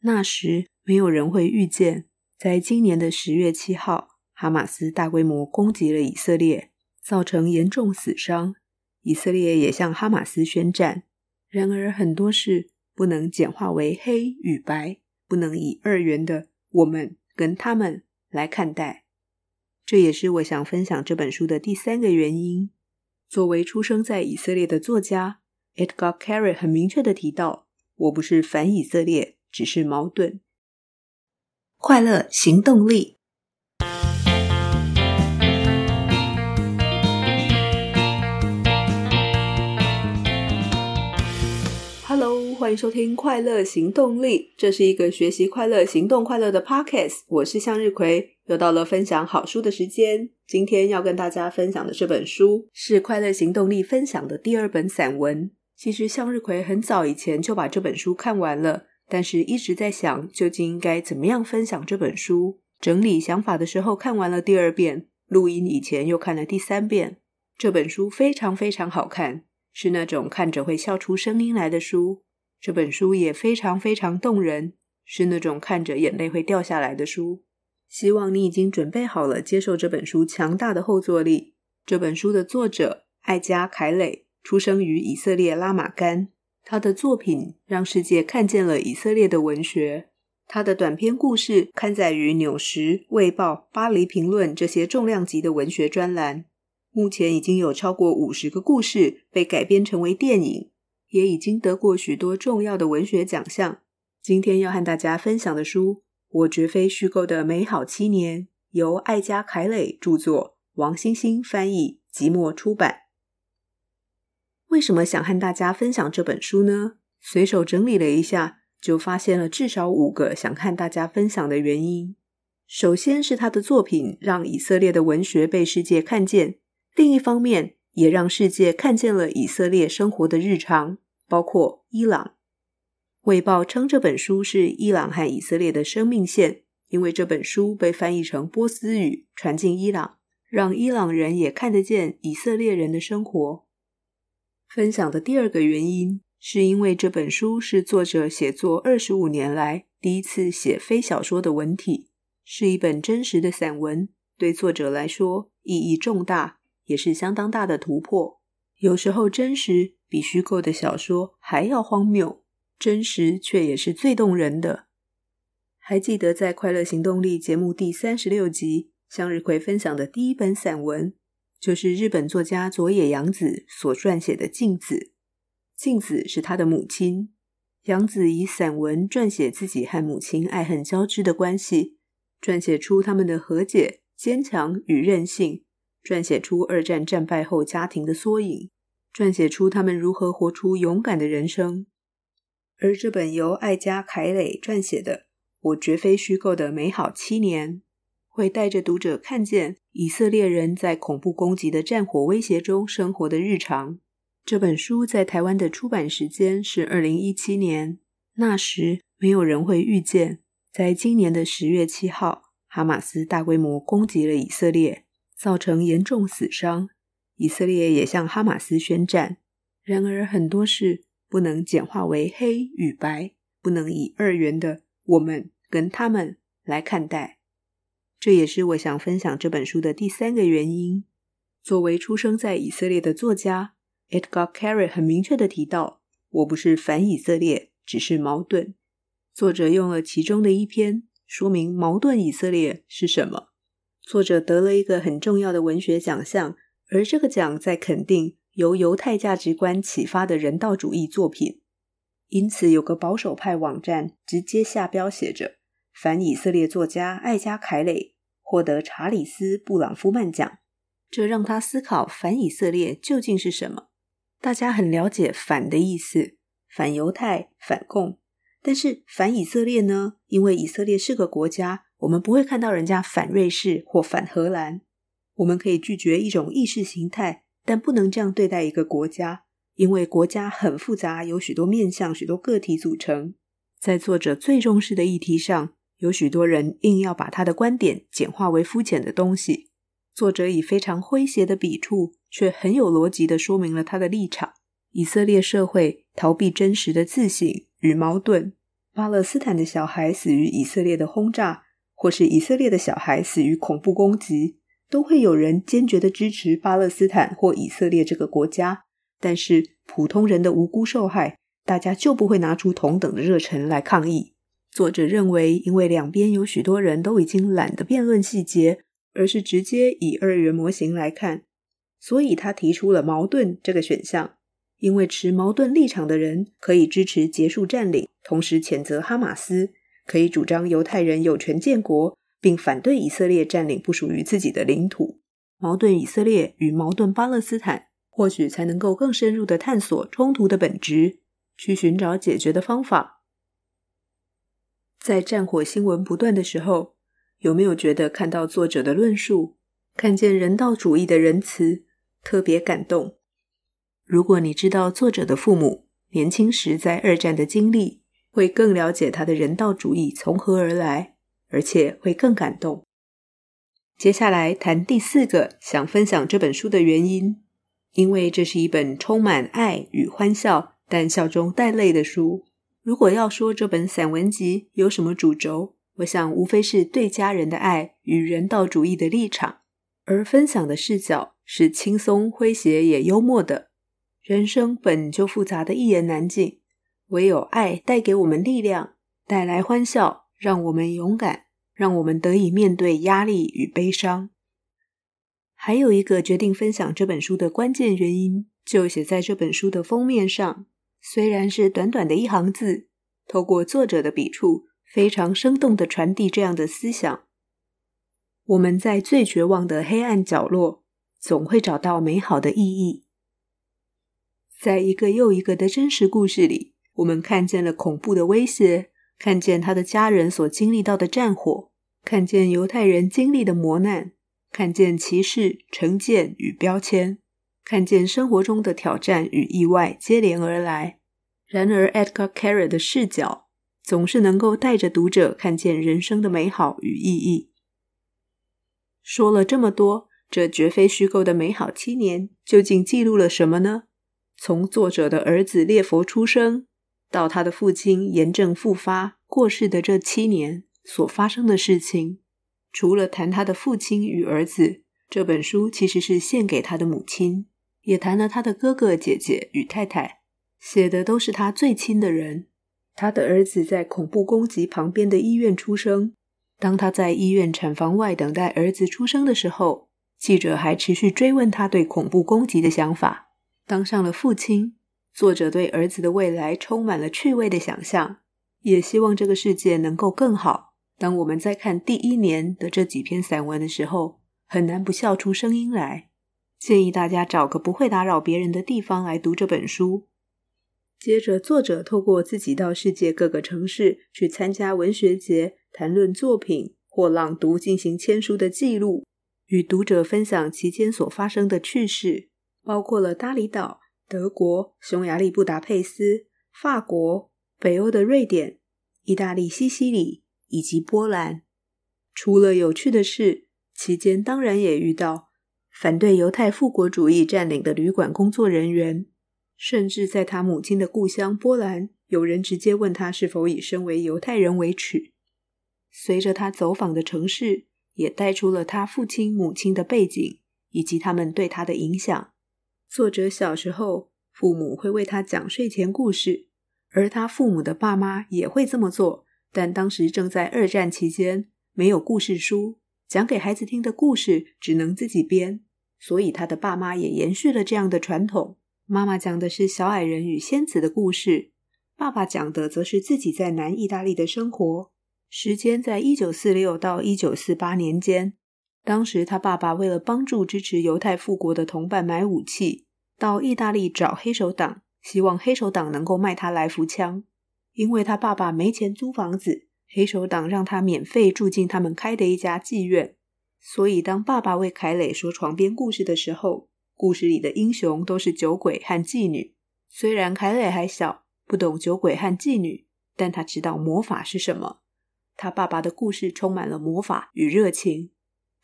那时没有人会预见，在今年的十月七号，哈马斯大规模攻击了以色列，造成严重死伤。以色列也向哈马斯宣战。然而，很多事不能简化为黑与白，不能以二元的我们跟他们来看待。这也是我想分享这本书的第三个原因。作为出生在以色列的作家，Edgar Keret 很明确的提到：“我不是反以色列，只是矛盾。”快乐行动力。Hello，欢迎收听《快乐行动力》，这是一个学习快乐、行动快乐的 podcast。我是向日葵，又到了分享好书的时间。今天要跟大家分享的这本书是《快乐行动力》分享的第二本散文。其实向日葵很早以前就把这本书看完了，但是一直在想究竟应该怎么样分享这本书。整理想法的时候，看完了第二遍，录音以前又看了第三遍。这本书非常非常好看，是那种看着会笑出声音来的书。这本书也非常非常动人，是那种看着眼泪会掉下来的书。希望你已经准备好了接受这本书强大的后坐力。这本书的作者艾加·凯蕾出生于以色列拉玛干，他的作品让世界看见了以色列的文学。他的短篇故事刊载于《纽时》《卫报》《巴黎评论》这些重量级的文学专栏。目前已经有超过五十个故事被改编成为电影。也已经得过许多重要的文学奖项。今天要和大家分享的书《我绝非虚构的美好七年》，由艾加·凯蕾著作，王星星翻译，即墨出版。为什么想和大家分享这本书呢？随手整理了一下，就发现了至少五个想和大家分享的原因。首先是他的作品让以色列的文学被世界看见，另一方面，也让世界看见了以色列生活的日常，包括伊朗。卫报称这本书是伊朗和以色列的生命线，因为这本书被翻译成波斯语传进伊朗，让伊朗人也看得见以色列人的生活。分享的第二个原因，是因为这本书是作者写作二十五年来第一次写非小说的文体，是一本真实的散文，对作者来说意义重大。也是相当大的突破。有时候真实比虚构的小说还要荒谬，真实却也是最动人的。还记得在《快乐行动力》节目第三十六集，向日葵分享的第一本散文，就是日本作家佐野洋子所撰写的《镜子》。镜子是他的母亲，洋子以散文撰写自己和母亲爱恨交织的关系，撰写出他们的和解、坚强与韧性。撰写出二战战败后家庭的缩影，撰写出他们如何活出勇敢的人生。而这本由艾加·凯蕾撰写的《我绝非虚构的美好七年》，会带着读者看见以色列人在恐怖攻击的战火威胁中生活的日常。这本书在台湾的出版时间是二零一七年，那时没有人会预见，在今年的十月七号，哈马斯大规模攻击了以色列。造成严重死伤，以色列也向哈马斯宣战。然而，很多事不能简化为黑与白，不能以二元的我们跟他们来看待。这也是我想分享这本书的第三个原因。作为出生在以色列的作家，Edgar Keret 很明确的提到：“我不是反以色列，只是矛盾。”作者用了其中的一篇说明矛盾以色列是什么。作者得了一个很重要的文学奖项，而这个奖在肯定由犹太价值观启发的人道主义作品。因此，有个保守派网站直接下标写着：“反以色列作家艾加·凯蕾获得查理斯·布朗夫曼奖。”这让他思考反以色列究竟是什么。大家很了解“反”的意思，反犹太、反共，但是反以色列呢？因为以色列是个国家。我们不会看到人家反瑞士或反荷兰。我们可以拒绝一种意识形态，但不能这样对待一个国家，因为国家很复杂，有许多面向、许多个体组成。在作者最重视的议题上，有许多人硬要把他的观点简化为肤浅的东西。作者以非常诙谐的笔触，却很有逻辑地说明了他的立场：以色列社会逃避真实的自省与矛盾。巴勒斯坦的小孩死于以色列的轰炸，或是以色列的小孩死于恐怖攻击，都会有人坚决的支持巴勒斯坦或以色列这个国家。但是普通人的无辜受害，大家就不会拿出同等的热忱来抗议。作者认为，因为两边有许多人都已经懒得辩论细节，而是直接以二元模型来看，所以他提出了矛盾这个选项。因为持矛盾立场的人可以支持结束占领，同时谴责哈马斯；可以主张犹太人有权建国，并反对以色列占领不属于自己的领土。矛盾以色列与矛盾巴勒斯坦，或许才能够更深入地探索冲突的本质，去寻找解决的方法。在战火新闻不断的时候，有没有觉得看到作者的论述，看见人道主义的仁慈，特别感动？如果你知道作者的父母年轻时在二战的经历，会更了解他的人道主义从何而来，而且会更感动。接下来谈第四个想分享这本书的原因，因为这是一本充满爱与欢笑，但笑中带泪的书。如果要说这本散文集有什么主轴，我想无非是对家人的爱与人道主义的立场，而分享的视角是轻松诙谐也幽默的。人生本就复杂的一言难尽，唯有爱带给我们力量，带来欢笑，让我们勇敢，让我们得以面对压力与悲伤。还有一个决定分享这本书的关键原因，就写在这本书的封面上。虽然是短短的一行字，透过作者的笔触，非常生动的传递这样的思想：我们在最绝望的黑暗角落，总会找到美好的意义。在一个又一个的真实故事里，我们看见了恐怖的威胁，看见他的家人所经历到的战火，看见犹太人经历的磨难，看见歧视、成见与标签，看见生活中的挑战与意外接连而来。然而，Edgar Cayce 的视角总是能够带着读者看见人生的美好与意义。说了这么多，这绝非虚构的美好七年究竟记录了什么呢？从作者的儿子列佛出生，到他的父亲炎症复发过世的这七年所发生的事情，除了谈他的父亲与儿子，这本书其实是献给他的母亲，也谈了他的哥哥姐姐与太太，写的都是他最亲的人。他的儿子在恐怖攻击旁边的医院出生，当他在医院产房外等待儿子出生的时候，记者还持续追问他对恐怖攻击的想法。当上了父亲，作者对儿子的未来充满了趣味的想象，也希望这个世界能够更好。当我们在看第一年的这几篇散文的时候，很难不笑出声音来。建议大家找个不会打扰别人的地方来读这本书。接着，作者透过自己到世界各个城市去参加文学节，谈论作品或朗读进行签书的记录，与读者分享期间所发生的趣事。包括了峇里岛、德国、匈牙利布达佩斯、法国、北欧的瑞典、意大利西西里以及波兰。除了有趣的事，期间当然也遇到反对犹太复国主义占领的旅馆工作人员，甚至在他母亲的故乡波兰，有人直接问他是否以身为犹太人为耻。随着他走访的城市，也带出了他父亲、母亲的背景以及他们对他的影响。作者小时候，父母会为他讲睡前故事，而他父母的爸妈也会这么做。但当时正在二战期间，没有故事书，讲给孩子听的故事只能自己编，所以他的爸妈也延续了这样的传统。妈妈讲的是小矮人与仙子的故事，爸爸讲的则是自己在南意大利的生活。时间在一九四六到一九四八年间。当时，他爸爸为了帮助支持犹太复国的同伴买武器，到意大利找黑手党，希望黑手党能够卖他来福枪。因为他爸爸没钱租房子，黑手党让他免费住进他们开的一家妓院。所以，当爸爸为凯蕾说床边故事的时候，故事里的英雄都是酒鬼和妓女。虽然凯蕾还小，不懂酒鬼和妓女，但他知道魔法是什么。他爸爸的故事充满了魔法与热情。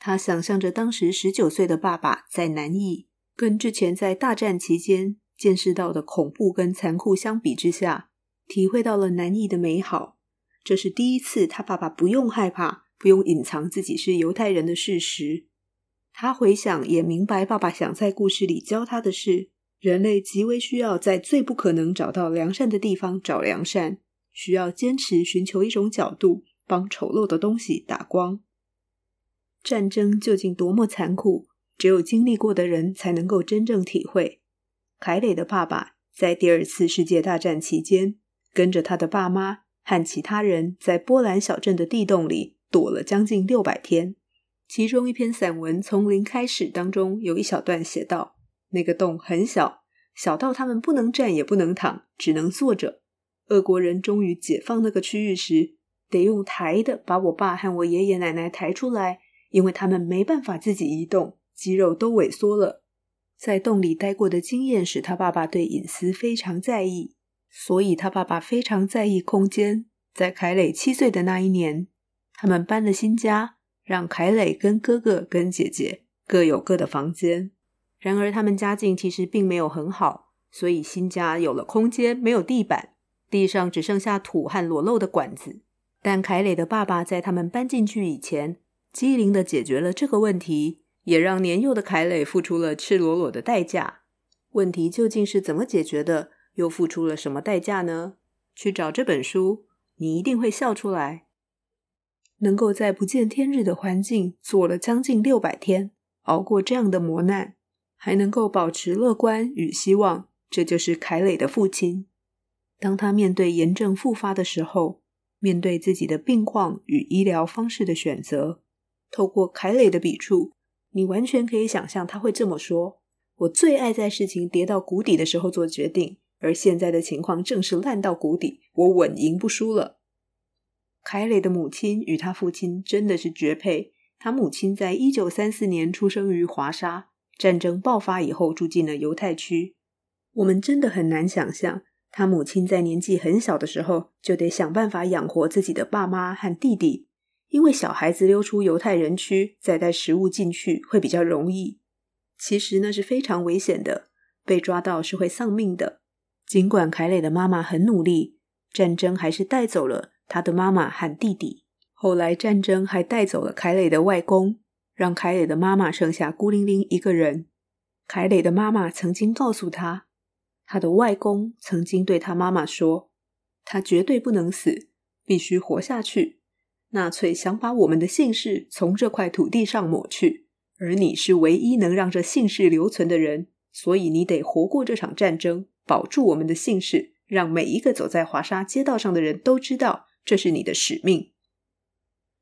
他想象着当时十九岁的爸爸在南义，跟之前在大战期间见识到的恐怖跟残酷相比之下，体会到了南义的美好，这是第一次，他爸爸不用害怕，不用隐藏自己是犹太人的事实。他回想，也明白爸爸想在故事里教他的是：人类极为需要在最不可能找到良善的地方找良善，需要坚持寻求一种角度，帮丑陋的东西打光。战争究竟多么残酷，只有经历过的人才能够真正体会。凯蕾的爸爸在第二次世界大战期间，跟着他的爸妈和其他人在波兰小镇的地洞里躲了将近六百天。其中一篇散文《从零开始》当中有一小段写道：“那个洞很小，小到他们不能站也不能躺，只能坐着。俄国人终于解放那个区域时，得用抬的把我爸和我爷爷奶奶抬出来，因为他们没办法自己移动，肌肉都萎缩了。在洞里待过的经验使他爸爸对隐私非常在意，所以他爸爸非常在意空间。在凯磊七岁的那一年，他们搬了新家。”让凯磊跟哥哥跟姐姐各有各的房间。然而，他们家境其实并没有很好，所以新家有了空间，没有地板，地上只剩下土和裸露的管子。但凯磊的爸爸在他们搬进去以前，机灵地解决了这个问题，也让年幼的凯磊付出了赤裸裸的代价。问题究竟是怎么解决的？又付出了什么代价呢？去找这本书，你一定会笑出来。能够在不见天日的环境做了将近六百天，熬过这样的磨难，还能够保持乐观与希望，这就是凯磊的父亲。当他面对炎症复发的时候，面对自己的病况与医疗方式的选择，透过凯磊的笔触，你完全可以想象他会这么说：“我最爱在事情跌到谷底的时候做决定，而现在的情况正是烂到谷底，我稳赢不输了。”凯蕾的母亲与他父亲真的是绝配。他母亲在一九三四年出生于华沙，战争爆发以后住进了犹太区。我们真的很难想象，他母亲在年纪很小的时候就得想办法养活自己的爸妈和弟弟，因为小孩子溜出犹太人区再带食物进去会比较容易。其实那是非常危险的，被抓到是会丧命的。尽管凯蕾的妈妈很努力，战争还是带走了。他的妈妈和弟弟，后来战争还带走了凯蕾的外公，让凯蕾的妈妈剩下孤零零一个人。凯蕾的妈妈曾经告诉他，他的外公曾经对他妈妈说：“他绝对不能死，必须活下去。纳粹想把我们的姓氏从这块土地上抹去，而你是唯一能让这姓氏留存的人，所以你得活过这场战争，保住我们的姓氏，让每一个走在华沙街道上的人都知道。”这是你的使命。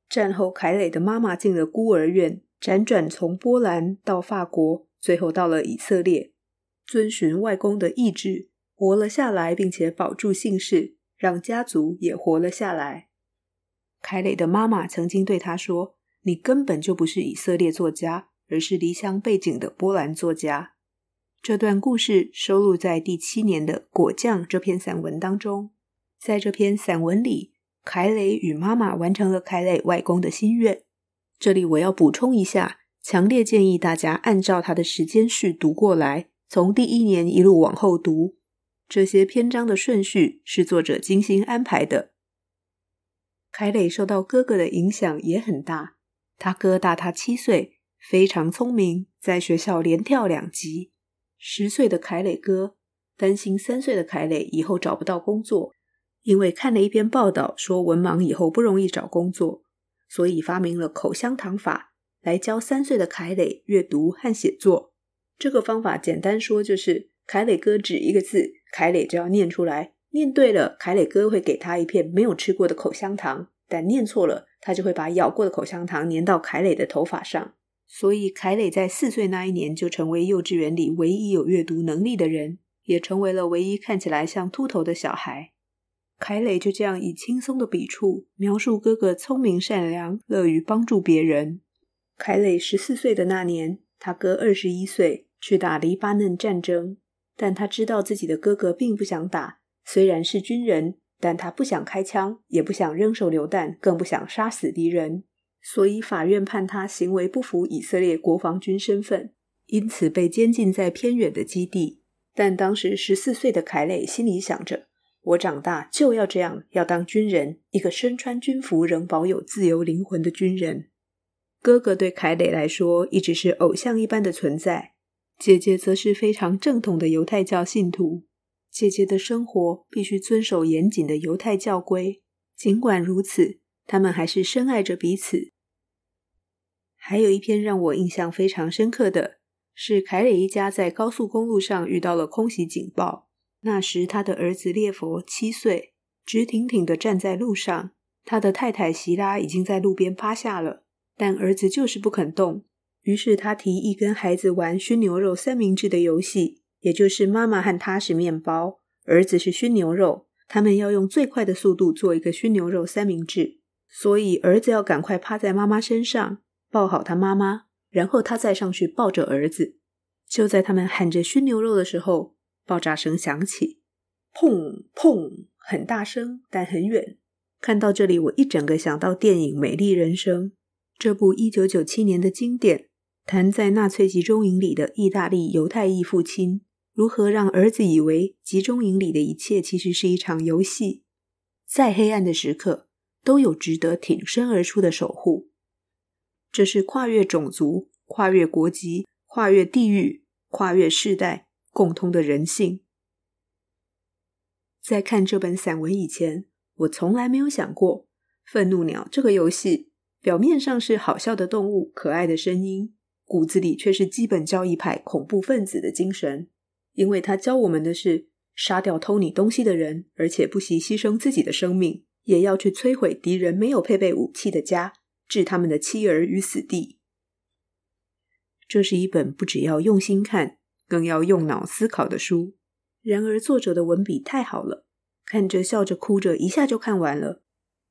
战后，凯蕾的妈妈进了孤儿院，辗转从波兰到法国，最后到了以色列，遵循外公的意志，活了下来，并且保住姓氏，让家族也活了下来。凯蕾的妈妈曾经对他说：“你根本就不是以色列作家，而是离乡背景的波兰作家。”这段故事收录在第七年的《果酱》这篇散文当中。在这篇散文里，凯蕾与妈妈完成了凯蕾外公的心愿。这里我要补充一下，强烈建议大家按照他的时间序读过来，从第一年一路往后读。这些篇章的顺序是作者精心安排的。凯蕾受到哥哥的影响也很大，他哥大他七岁，非常聪明，在学校连跳两级。十岁的凯磊哥担心三岁的凯磊以后找不到工作。因为看了一篇报道，说文盲以后不容易找工作，所以发明了口香糖法来教三岁的凯磊阅读和写作。这个方法简单说就是，凯磊哥指一个字，凯磊就要念出来，念对了，凯磊哥会给他一片没有吃过的口香糖；但念错了，他就会把咬过的口香糖粘到凯磊的头发上。所以，凯磊在四岁那一年就成为幼稚园里唯一有阅读能力的人，也成为了唯一看起来像秃头的小孩。凯蕾就这样以轻松的笔触描述哥哥聪明善良、乐于帮助别人。凯蕾十四岁的那年，他哥二十一岁，去打黎巴嫩战争，但他知道自己的哥哥并不想打，虽然是军人，但他不想开枪，也不想扔手榴弹，更不想杀死敌人，所以法院判他行为不符以色列国防军身份，因此被监禁在偏远的基地。但当时十四岁的凯蕾心里想着。我长大就要这样，要当军人，一个身穿军服仍保有自由灵魂的军人。哥哥对凯蕾来说一直是偶像一般的存在，姐姐则是非常正统的犹太教信徒。姐姐的生活必须遵守严谨的犹太教规，尽管如此，他们还是深爱着彼此。还有一篇让我印象非常深刻的是，凯蕾一家在高速公路上遇到了空袭警报。那时，他的儿子列佛七岁，直挺挺的站在路上。他的太太席拉已经在路边趴下了，但儿子就是不肯动。于是他提议跟孩子玩熏牛肉三明治的游戏，也就是妈妈和他是面包，儿子是熏牛肉，他们要用最快的速度做一个熏牛肉三明治。所以儿子要赶快趴在妈妈身上。抱好他妈妈，然后他再上去抱着儿子。就在他们喊着熏牛肉的时候，爆炸声响起，砰砰，很大声，但很远。看到这里，我一整个想到电影《美丽人生》，这部一九九七年的经典，谈在纳粹集中营里的意大利犹太裔父亲如何让儿子以为集中营里的一切其实是一场游戏，再黑暗的时刻都有值得挺身而出的守护。这是跨越种族、跨越国籍、跨越地域、跨越世代共通的人性。在看这本散文以前，我从来没有想过，愤怒鸟这个游戏表面上是好笑的动物、可爱的声音，骨子里却是基本教义派恐怖分子的精神。因为他教我们的是杀掉偷你东西的人，而且不惜牺牲自己的生命，也要去摧毁敌人没有配备武器的家。置他们的妻儿于死地。这是一本不只要用心看，更要用脑思考的书。然而，作者的文笔太好了，看着笑着哭着，一下就看完了。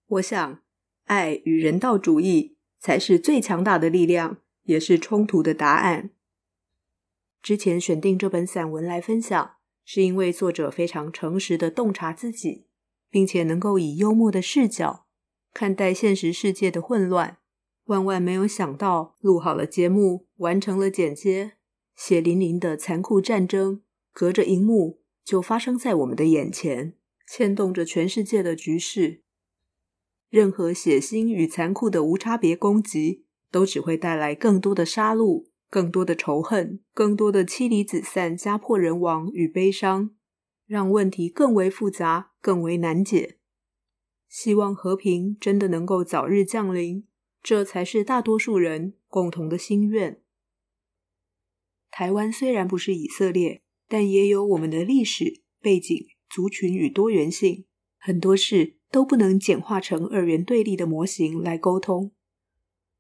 我想，爱与人道主义才是最强大的力量，也是冲突的答案。之前选定这本散文来分享，是因为作者非常诚实的洞察自己，并且能够以幽默的视角。看待现实世界的混乱，万万没有想到，录好了节目，完成了剪接，血淋淋的残酷战争，隔着荧幕就发生在我们的眼前，牵动着全世界的局势。任何血腥与残酷的无差别攻击，都只会带来更多的杀戮、更多的仇恨、更多的妻离子散、家破人亡与悲伤，让问题更为复杂、更为难解。希望和平真的能够早日降临，这才是大多数人共同的心愿。台湾虽然不是以色列，但也有我们的历史背景、族群与多元性，很多事都不能简化成二元对立的模型来沟通。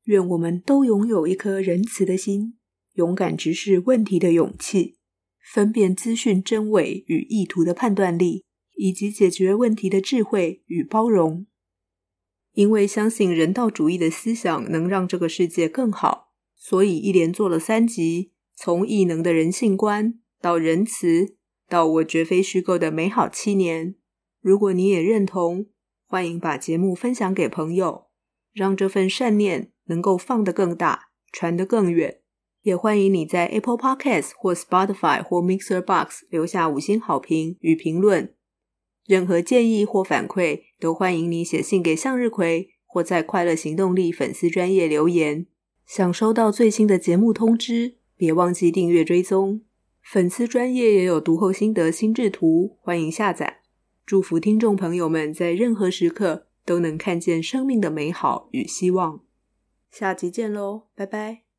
愿我们都拥有一颗仁慈的心，勇敢直视问题的勇气，分辨资讯真伪与意图的判断力。以及解决问题的智慧与包容，因为相信人道主义的思想能让这个世界更好，所以一连做了三集，从异能的人性观到仁慈，到我绝非虚构的美好七年。如果你也认同，欢迎把节目分享给朋友，让这份善念能够放得更大，传得更远。也欢迎你在 Apple Podcast 或 Spotify 或 Mixer Box 留下五星好评与评论。任何建议或反馈，都欢迎你写信给向日葵，或在快乐行动力粉丝专页留言。想收到最新的节目通知，别忘记订阅追踪。粉丝专业也有读后心得心智图，欢迎下载。祝福听众朋友们在任何时刻都能看见生命的美好与希望。下集见喽，拜拜。